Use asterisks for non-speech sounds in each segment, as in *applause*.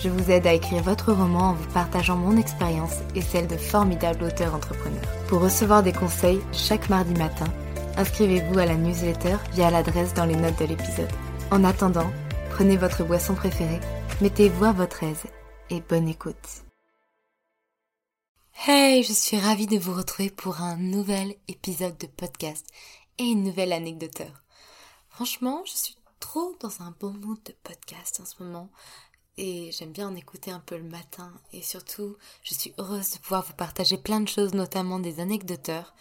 je vous aide à écrire votre roman en vous partageant mon expérience et celle de formidables auteurs entrepreneurs. Pour recevoir des conseils chaque mardi matin, inscrivez-vous à la newsletter via l'adresse dans les notes de l'épisode. En attendant, prenez votre boisson préférée, mettez-vous à votre aise et bonne écoute. Hey, je suis ravie de vous retrouver pour un nouvel épisode de podcast et une nouvelle anecdoteur. Franchement, je suis trop dans un bon mood de podcast en ce moment et j'aime bien en écouter un peu le matin et surtout, je suis heureuse de pouvoir vous partager plein de choses, notamment des anecdoteurs.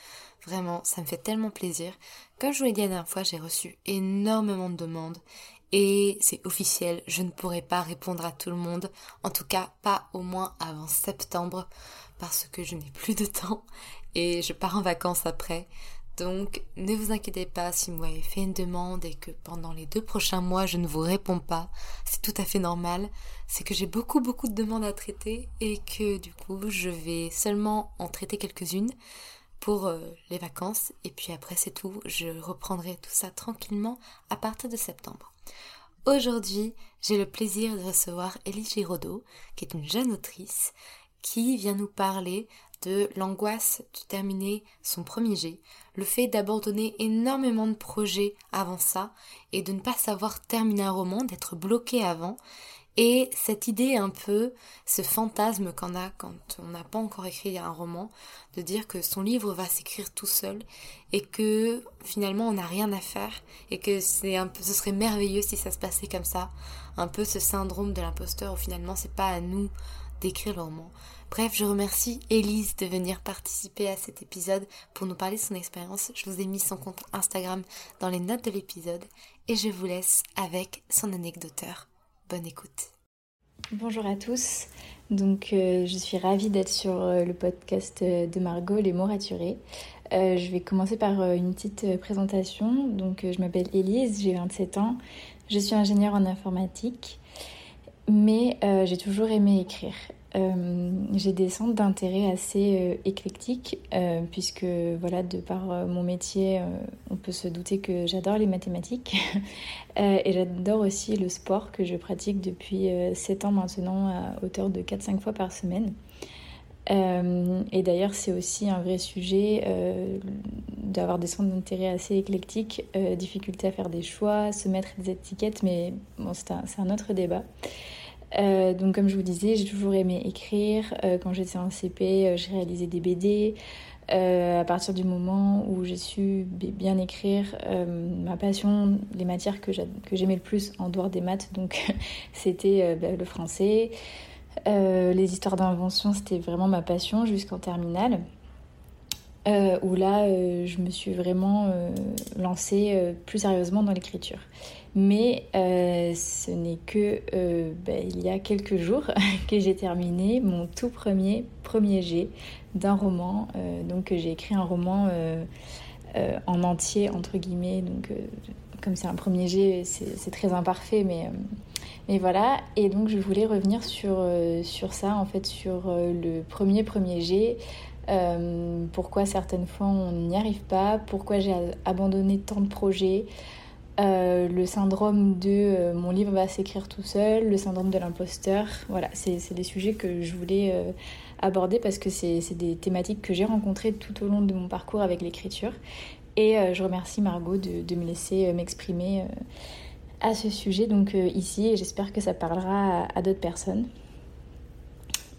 Vraiment, ça me fait tellement plaisir. Comme je vous l'ai dit la dernière fois, j'ai reçu énormément de demandes et c'est officiel, je ne pourrai pas répondre à tout le monde, en tout cas pas au moins avant septembre parce que je n'ai plus de temps et je pars en vacances après. Donc ne vous inquiétez pas si vous m'avez fait une demande et que pendant les deux prochains mois je ne vous réponds pas. C'est tout à fait normal. C'est que j'ai beaucoup beaucoup de demandes à traiter et que du coup je vais seulement en traiter quelques-unes pour euh, les vacances et puis après c'est tout. Je reprendrai tout ça tranquillement à partir de septembre. Aujourd'hui, j'ai le plaisir de recevoir Elie Giraudot, qui est une jeune autrice qui vient nous parler de l'angoisse de terminer son premier jet, le fait d'abandonner énormément de projets avant ça et de ne pas savoir terminer un roman, d'être bloqué avant, et cette idée un peu, ce fantasme qu'on a quand on n'a pas encore écrit un roman, de dire que son livre va s'écrire tout seul et que finalement on n'a rien à faire et que c'est un peu, ce serait merveilleux si ça se passait comme ça, un peu ce syndrome de l'imposteur où finalement c'est pas à nous d'écrire le roman. Bref, je remercie Elise de venir participer à cet épisode pour nous parler de son expérience. Je vous ai mis son compte Instagram dans les notes de l'épisode et je vous laisse avec son anecdoteur. Bonne écoute. Bonjour à tous. Donc, euh, je suis ravie d'être sur euh, le podcast euh, de Margot, Les mots raturés. je vais commencer par une petite présentation. Donc, je m'appelle Elise, j'ai 27 ans. Je suis ingénieure en informatique, mais j'ai toujours aimé écrire. Euh, j'ai des centres d'intérêt assez euh, éclectiques, euh, puisque voilà, de par mon métier, on peut se douter que j'adore les mathématiques. *laughs* et j'adore aussi le sport que je pratique depuis 7 ans maintenant à hauteur de 4-5 fois par semaine. Et d'ailleurs, c'est aussi un vrai sujet d'avoir des centres d'intérêt assez éclectiques, difficulté à faire des choix, se mettre des étiquettes, mais bon, c'est un, autre débat. Euh, donc comme je vous disais, j'ai toujours aimé écrire. Euh, quand j'étais en CP, euh, j'ai réalisé des BD. à partir du moment où j'ai su bien écrire, ma passion, les matières que j'aimais le plus en dehors des maths, donc *laughs* c'était bah, le français. Les histoires d'invention, c'était vraiment ma passion jusqu'en terminale. où là, je me suis vraiment lancée plus sérieusement dans l'écriture. Mais euh, ce n'est que euh, ben, il y a quelques jours *laughs* que j'ai terminé mon tout premier premier jet d'un roman. Euh, donc j'ai écrit un roman en entier entre guillemets. Donc comme c'est un premier jet, c'est très imparfait, mais mais voilà. Et donc je voulais revenir sur sur ça en fait sur le premier premier jet. pourquoi certaines fois on n'y arrive pas, pourquoi j'ai abandonné tant de projets, le syndrome de mon livre va s'écrire tout seul, le syndrome de l'imposteur. Voilà, c'est des sujets que je voulais aborder parce que c'est des thématiques que j'ai rencontrées tout au long de mon parcours avec l'écriture. Et je remercie Margot de me laisser m'exprimer à ce sujet donc euh, ici et j'espère que ça parlera à, d'autres personnes.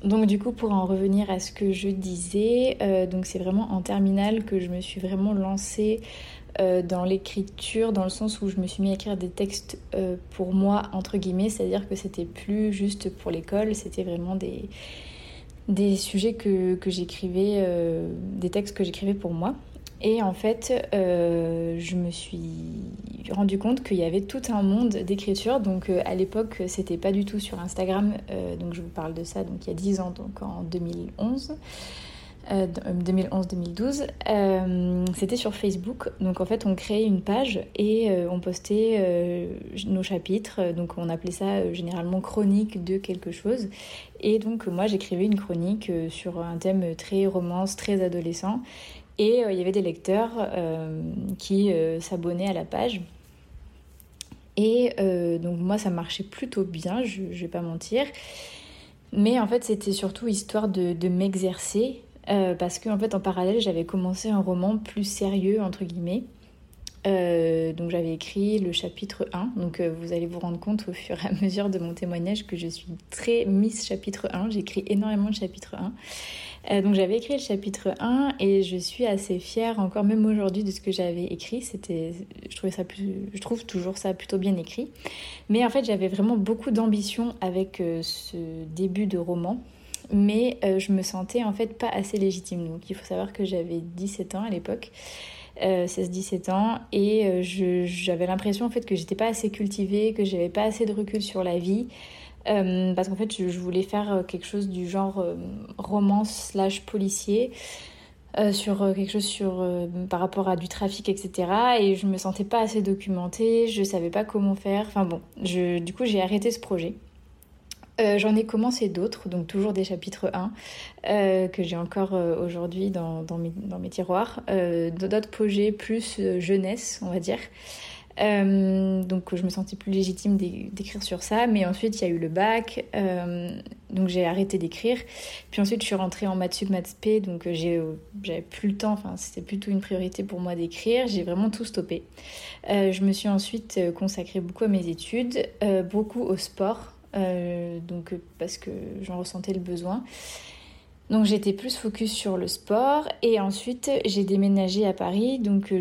Donc du coup pour en revenir à ce que je disais, euh, donc c'est vraiment en terminale que je me suis vraiment lancée euh, dans l'écriture dans le sens où je me suis mis à écrire des textes pour moi entre guillemets, c'est-à-dire que c'était plus juste pour l'école, c'était vraiment des, sujets que j'écrivais, des textes que j'écrivais pour moi. Et en fait, euh, je me suis rendu compte qu'il y avait tout un monde d'écriture. Donc euh, à l'époque, c'était pas du tout sur Instagram. Euh, donc je vous parle de ça donc il y a 10 ans, donc en 2011. 2011-2012, c'était sur Facebook. Donc en fait, on créait une page et on postait nos chapitres. Donc on appelait ça généralement chronique de quelque chose. Et donc moi, j'écrivais une chronique sur un thème très romance, très adolescent. Et euh, il y avait des lecteurs euh, qui euh, s'abonnaient à la page. Et donc moi, ça marchait plutôt bien, je ne vais pas mentir. Mais en fait, c'était surtout histoire de, m'exercer. parce qu'en en fait, en parallèle, j'avais commencé un roman plus sérieux, entre guillemets. donc j'avais écrit le chapitre 1. Donc vous allez vous rendre compte au fur et à mesure de mon témoignage que je suis très Miss chapitre 1. J'écris énormément de chapitre 1. Euh, donc j'avais écrit le chapitre 1 et je suis assez fière encore même aujourd'hui de ce que j'avais écrit. C'était, je trouve toujours ça plutôt bien écrit. Mais en fait j'avais vraiment beaucoup d'ambition avec euh, ce début de roman. Mais euh, je me sentais en fait pas assez légitime. Donc il faut savoir que j'avais 17 ans à l'époque. 16-17 ans et j'avais l'impression en fait que j'étais pas assez cultivée, que j'avais pas assez de recul sur la vie, euh, parce qu'en fait, je, voulais faire euh, quelque chose du genre euh, romance slash policier. sur quelque chose sur, par rapport à du trafic, etc. Et je me sentais pas assez documentée, je savais pas comment faire. Enfin bon, je, du coup, j'ai arrêté ce projet. J'en ai commencé d'autres, donc toujours des chapitres 1 que j'ai encore aujourd'hui dans, mes, tiroirs. d'autres projets plus jeunesse, on va dire. Euh, donc je me sentais plus légitime d'écrire sur ça. Mais ensuite il y a eu le bac, euh, donc j'ai arrêté d'écrire. Puis ensuite je suis rentrée en maths sup, maths p, donc euh, j'avais plus le temps. Enfin c'était plutôt une priorité pour moi d'écrire. J'ai vraiment tout stoppé. je me suis ensuite consacrée beaucoup à mes études, beaucoup au sport, donc parce que j'en ressentais le besoin. Donc j'étais plus focus sur le sport et ensuite j'ai déménagé à Paris donc euh,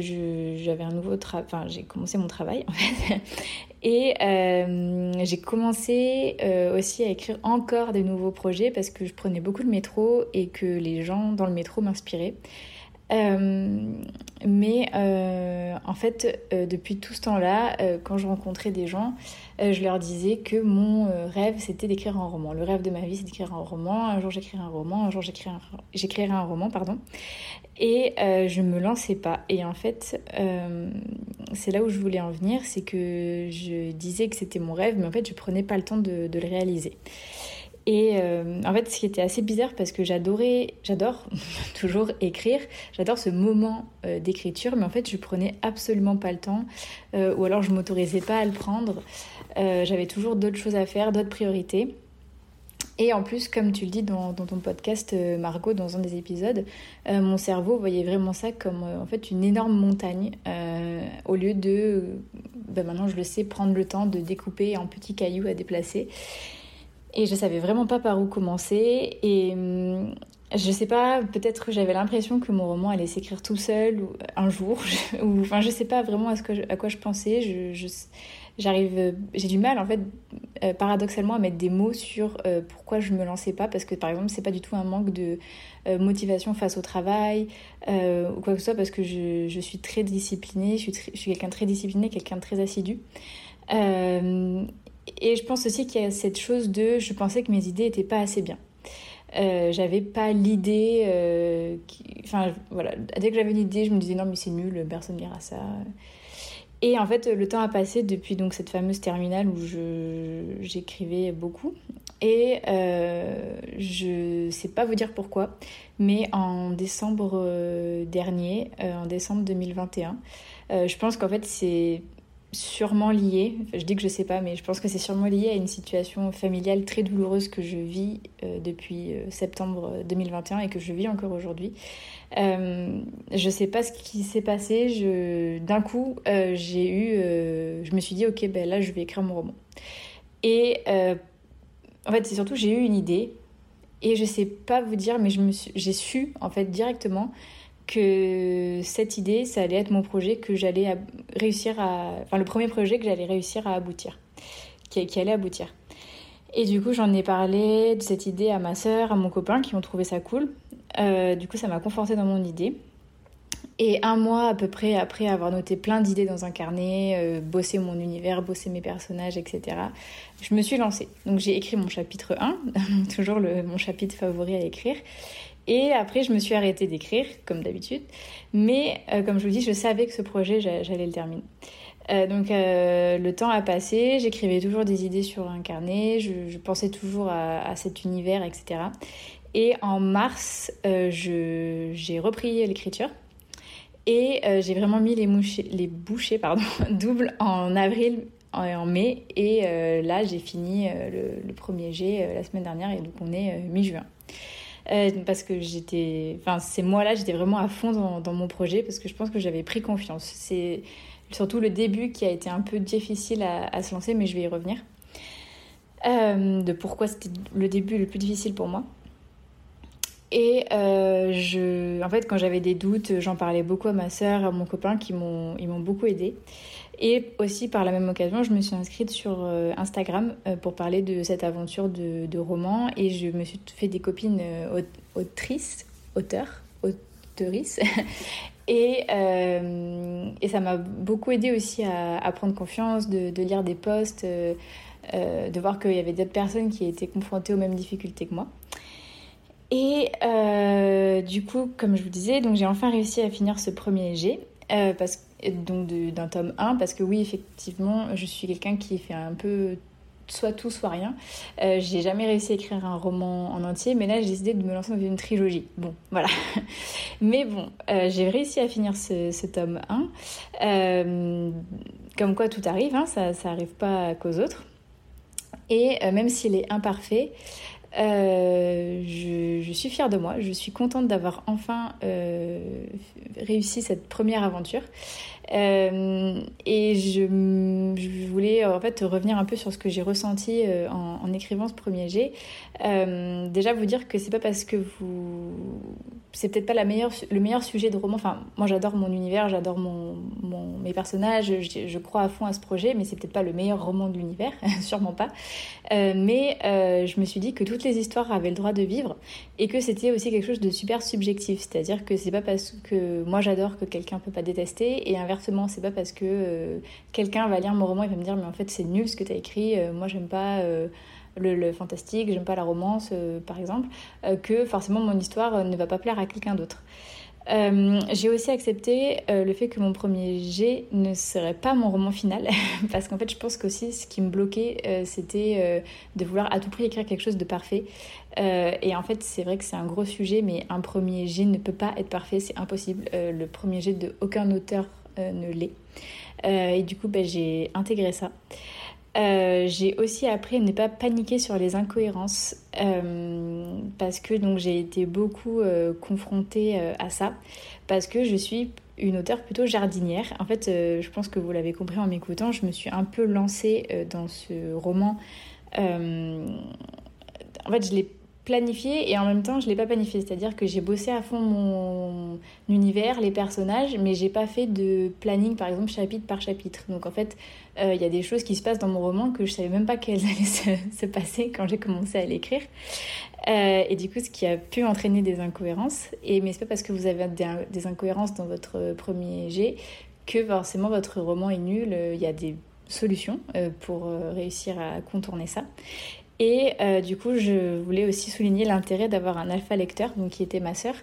j'avais un nouveau travail, j'ai commencé mon travail en fait *laughs* et euh, j'ai commencé euh, aussi à écrire encore des nouveaux projets parce que je prenais beaucoup de métro et que les gens dans le métro m'inspiraient. Mais en fait, depuis tout ce temps-là, quand je rencontrais des gens, euh, je leur disais que mon euh, rêve c'était d'écrire un roman. Le rêve de ma vie c'est d'écrire un roman. Un jour j'écrirai un roman, un jour j'écrirai un, roman, pardon. Et euh, je me lançais pas. Et en fait, c'est là où je voulais en venir, c'est que je disais que c'était mon rêve, mais en fait je prenais pas le temps de le réaliser. Et en fait, ce qui était assez bizarre parce que j'adorais, j'adore *laughs* toujours écrire, j'adore ce moment d'écriture, mais en fait, je prenais absolument pas le temps, ou alors je m'autorisais pas à le prendre. Euh, j'avais toujours d'autres choses à faire, d'autres priorités. Et en plus, comme tu le dis dans, ton podcast, euh, Margot, dans un des épisodes, euh, mon cerveau voyait vraiment ça comme en fait une énorme montagne, au lieu de, ben maintenant je le sais, prendre le temps de découper en petits cailloux à déplacer. Et je savais vraiment pas par où commencer. Et hum, je sais pas, peut-être que j'avais l'impression que mon roman allait s'écrire tout seul ou un jour, *laughs* ou enfin je sais pas vraiment à, ce que à quoi je pensais. Je, je, j'arrive, euh, j'ai du mal en fait, euh, paradoxalement, à mettre des mots sur euh, pourquoi je me lançais pas, parce que par exemple, c'est pas du tout un manque de motivation face au travail ou quoi que ce soit, parce que je, je suis très disciplinée, je suis, je suis quelqu'un de très discipliné, quelqu'un de très assidu. Et je pense aussi qu'il y a cette chose de, je pensais que mes idées étaient pas assez bien. j'avais pas l'idée, enfin voilà, dès que j'avais une idée, je me disais non mais c'est nul, personne lira ça. Et en fait, le temps a passé depuis donc cette fameuse terminale où j'écrivais beaucoup. Et euh, je sais pas vous dire pourquoi, mais en décembre euh, dernier, euh, en décembre 2021, je pense qu'en fait c'est sûrement lié, je dis que je sais pas, mais je pense que c'est sûrement lié à une situation familiale très douloureuse que je vis depuis septembre 2021 et que je vis encore aujourd'hui. Euh, je sais pas ce qui s'est passé. Je... D'un coup, j'ai eu. je me suis dit, ok, ben là, je vais écrire mon roman. Et en fait, c'est surtout, j'ai eu une idée. Et je sais pas vous dire, mais j'ai su, en fait, directement que cette idée, ça allait être mon projet que j'allais réussir à. Enfin, le premier projet que j'allais réussir à aboutir. Qui, allait aboutir. Et du coup, j'en ai parlé de cette idée à ma sœur, à mon copain, qui ont trouvé ça cool. Euh, du coup, ça m'a conforté dans mon idée. Et un mois à peu près après avoir noté plein d'idées dans un carnet, euh, bossé mon univers, bossé mes personnages, etc., je me suis lancée. Donc j'ai écrit mon chapitre 1, *laughs* toujours mon chapitre favori à écrire. Et après, je me suis arrêtée d'écrire, comme d'habitude. Mais euh, comme je vous dis, je savais que ce projet, j'allais le terminer. Euh, donc le temps a passé, j'écrivais toujours des idées sur un carnet, je, pensais toujours à, cet univers, etc. Et en mars, j'ai repris l'écriture. Et euh, j'ai vraiment mis les, les bouchées *laughs* doubles en avril et en mai. Et euh, là, j'ai fini euh, le, premier G la semaine dernière et donc on est mi-juin. Parce que j'étais, enfin ces mois-là, j'étais vraiment à fond dans, mon projet parce que je pense que j'avais pris confiance. C'est surtout le début qui a été un peu difficile à, à se lancer, mais je vais y revenir. de pourquoi c'était le début le plus difficile pour moi. Et euh, je, en fait, quand j'avais des doutes, j'en parlais beaucoup à ma sœur, à mon copain, qui m'ont, ils m'ont beaucoup aidé. Et aussi, par la même occasion, je me suis inscrite sur euh, Instagram euh, pour parler de cette aventure de, de, roman. Et je me suis fait des copines autrices, auteurs, auteurices. *laughs* et, et ça m'a beaucoup aidé aussi à, prendre confiance, de, lire des posts, de voir qu'il y avait d'autres personnes qui étaient confrontées aux mêmes difficultés que moi. Et euh, du coup, comme je vous disais, donc j'ai enfin réussi à finir ce premier G, euh, donc d'un tome 1, parce que oui, effectivement, je suis quelqu'un qui fait un peu soit tout, soit rien. Euh, j'ai jamais réussi à écrire un roman en entier, mais là j'ai décidé de me lancer dans une trilogie. Bon, voilà. *laughs* mais bon, euh, j'ai réussi à finir ce, tome 1. comme quoi tout arrive, hein, ça, ça arrive pas qu'aux autres. Et même s'il est imparfait, euh, je, suis fière de moi, je suis contente d'avoir enfin euh, réussi cette première aventure. Euh, et je, voulais en fait revenir un peu sur ce que j'ai ressenti en, en, écrivant ce premier jet. déjà vous dire que c'est pas parce que vous c'est peut-être pas le meilleur sujet de roman. Enfin, moi j'adore mon univers, j'adore mes personnages, je, crois à fond à ce projet, mais c'est peut-être pas le meilleur roman de l'univers, *laughs* sûrement pas. Euh, mais euh, je me suis dit que toutes les histoires avaient le droit de vivre et que c'était aussi quelque chose de super subjectif. C'est-à-dire que c'est pas parce que moi j'adore que quelqu'un peut pas détester et inversement, c'est pas parce que euh, quelqu'un va lire mon roman et va me dire mais en fait c'est nul ce que tu as écrit, moi j'aime pas le, fantastique, j'aime pas la romance, euh, par exemple, euh, que forcément mon histoire euh, ne va pas plaire à quelqu'un d'autre. j'ai aussi accepté le fait que mon premier G ne serait pas mon roman final, *laughs* parce qu'en fait, je pense qu'aussi ce qui me bloquait, c'était de vouloir à tout prix écrire quelque chose de parfait. et en fait, c'est vrai que c'est un gros sujet, mais un premier G ne peut pas être parfait, c'est impossible. le premier G de aucun auteur ne l'est. et du coup, ben, j'ai intégré ça. Euh, j'ai aussi appris à ne pas paniquer sur les incohérences euh, parce que donc j'ai été beaucoup euh, confrontée à ça parce que je suis une auteure plutôt jardinière. En fait, je pense que vous l'avez compris en m'écoutant, je me suis un peu lancée dans ce roman. en fait, je l'ai planifié et en même temps je l'ai pas planifié. C'est à dire que j'ai bossé à fond mon univers les personnages mais j'ai pas fait de planning par exemple chapitre par chapitre. Donc en fait euh, il y a des choses qui se passent dans mon roman que je savais même pas qu'elles allaient *laughs* se, passer quand j'ai commencé à l'écrire. Euh, et du coup ce qui a pu entraîner des incohérences et mais c'est pas parce que vous avez des, incohérences dans votre premier jet que forcément votre roman est nul. Il y a des solutions euh, pour réussir à contourner ça et euh, du coup, je voulais aussi souligner l'intérêt d'avoir un alpha lecteur, donc qui était ma sœur,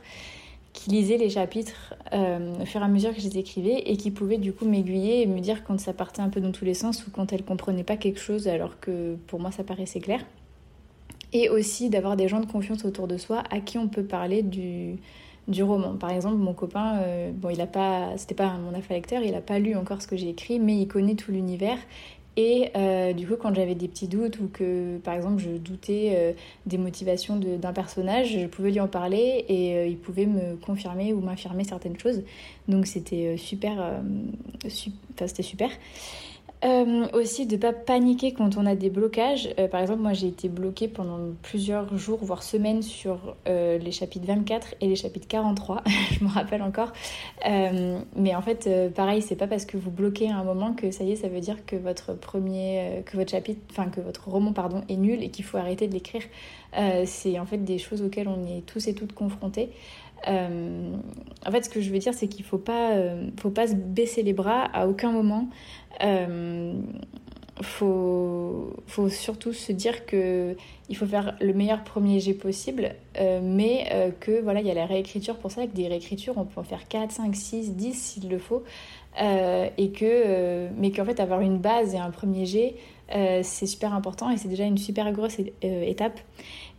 qui lisait les chapitres euh, au fur et à mesure que je les écrivais et qui pouvait du coup m'aiguiller et me dire quand ça partait un peu dans tous les sens ou quand elle comprenait pas quelque chose alors que pour moi ça paraissait clair. et aussi d'avoir des gens de confiance autour de soi à qui on peut parler du, du roman. Par exemple, mon copain, euh, bon, il a pas, c'était pas mon affaire lecteur, il a pas lu encore ce que j'ai écrit, mais il connaît tout l'univers. Et euh, du coup, quand j'avais des petits doutes ou que, par exemple, je doutais euh, des motivations d'un personnage, je pouvais lui en parler et il pouvait me confirmer ou m'affirmer certaines choses. Donc c'était super, c'était super. Euh, aussi de ne pas paniquer quand on a des blocages. Euh, par exemple, moi j'ai été bloquée pendant plusieurs jours, voire semaines sur euh, les chapitres 24 et les chapitres 43, *laughs* je me rappelle encore. mais en fait, pareil, c'est pas parce que vous bloquez à un moment que ça y est, ça veut dire que votre premier, que votre chapitre, enfin que votre roman pardon est nul et qu'il faut arrêter de l'écrire. c'est en fait des choses auxquelles on est tous et toutes confrontés. En fait, ce que je veux dire, c'est qu'il ne faut pas, faut pas se baisser les bras à aucun moment. Euh, faut, surtout se dire que il faut faire le meilleur premier jet possible, euh, mais euh, que voilà, il y a la réécriture pour ça, avec des réécritures, on peut en faire 4, 5, 6, 10 s'il le faut, euh, et que, mais qu'en fait, avoir une base et un premier jet, c'est super important et c'est déjà une super grosse étape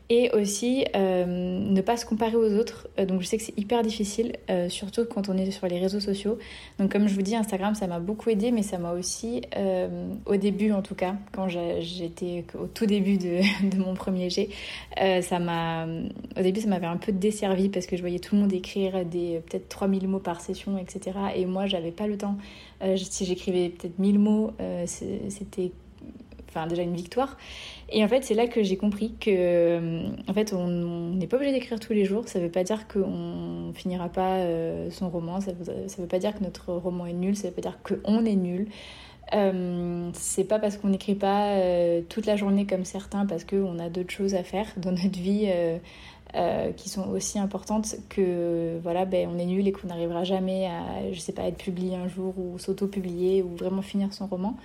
et aussi euh, ne pas se comparer aux autres. Euh, donc je sais que c'est hyper difficile, euh, surtout quand on est sur les réseaux sociaux. Donc comme je vous dis, Instagram, ça m'a beaucoup aidé, mais ça m'a aussi, au début en tout cas, quand j'étais au tout début de, *laughs* mon premier G, ça m'a, au début ça m'avait un peu desservi parce que je voyais tout le monde écrire des peut-être 3000 mots par session, etc. Et moi, j'avais pas le temps. si j'écrivais peut-être 1000 mots, c'était enfin déjà une victoire. Et en fait, c'est là que j'ai compris que, euh, en fait, on n'est pas obligé d'écrire tous les jours. Ça veut pas dire qu'on finira pas euh, son roman. Ça veut, veut pas dire que notre roman est nul. Ça veut pas dire qu'on est nul. Euh, c'est pas parce qu'on n'écrit pas euh, toute la journée comme certains, parce qu'on a d'autres choses à faire dans notre vie qui sont aussi importantes que voilà, ben, on est nul et qu'on n'arrivera jamais à, je sais pas, être publié un jour ou s'auto-publier ou vraiment finir son roman.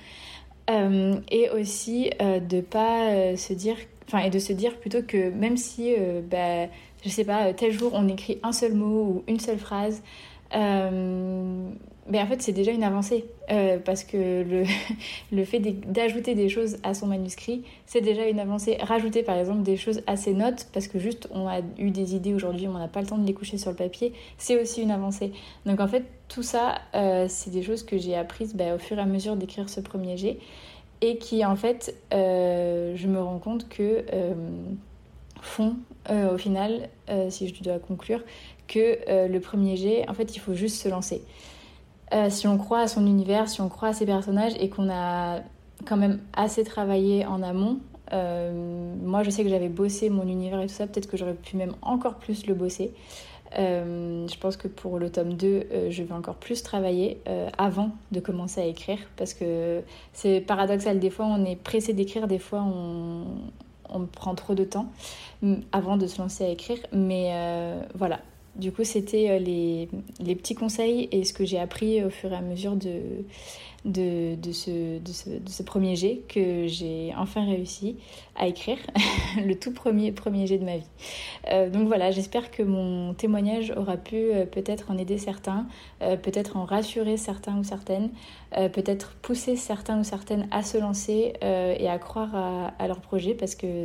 Euh, et aussi euh, de pas euh, se dire, enfin, et de se dire plutôt que même si, bah, je sais pas, tel jour on écrit un seul mot ou une seule phrase, mais en fait c'est déjà une avancée parce que le, *laughs* le fait d'ajouter des choses à son manuscrit c'est déjà une avancée rajouter par exemple des choses à ses notes parce que juste on a eu des idées aujourd'hui on n'a pas le temps de les coucher sur le papier c'est aussi une avancée donc en fait tout ça c'est des choses que j'ai apprises bah, au fur et à mesure d'écrire ce premier jet et qui en fait, euh, je me rends compte que euh, font euh, au final, si je dois conclure, que le premier jet, en fait, il faut juste se lancer. Si on croit à son univers, si on croit à ses personnages et qu'on a quand même assez travaillé en amont, moi je sais que j'avais bossé mon univers et tout ça, peut-être que j'aurais pu même encore plus le bosser. Euh, je pense que pour le tome 2, euh, je vais encore plus travailler euh, avant de commencer à écrire parce que c'est paradoxal. Des fois, on est pressé d'écrire, des fois, on, on, prend trop de temps avant de se lancer à écrire. Mais voilà. Du coup, c'était les, les, petits conseils et ce que j'ai appris au fur et à mesure de, de, de, ce, de, ce, premier jet que j'ai enfin réussi à écrire, *laughs* le tout premier, premier jet de ma vie. Euh, donc voilà, j'espère que mon témoignage aura pu euh, peut-être en aider certains, euh, peut-être en rassurer certains ou certaines, peut-être pousser certains ou certaines à se lancer et à croire à, à leur projet parce que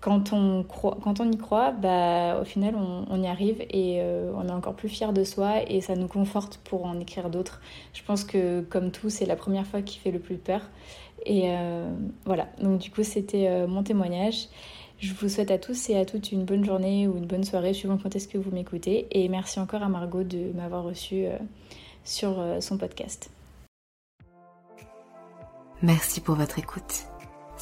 quand on, croit, quand on y croit, bah, au final, on, y arrive et euh, on est encore plus fier de soi et ça nous conforte pour en écrire d'autres. Je pense que, comme tout, c'est la première fois qui fait le plus peur. Et euh, voilà, donc du coup, c'était euh, mon témoignage. Je vous souhaite à tous et à toutes une bonne journée ou une bonne soirée, suivant quand est-ce que vous m'écoutez. Et merci encore à Margot de m'avoir reçu sur son podcast. Merci pour votre écoute.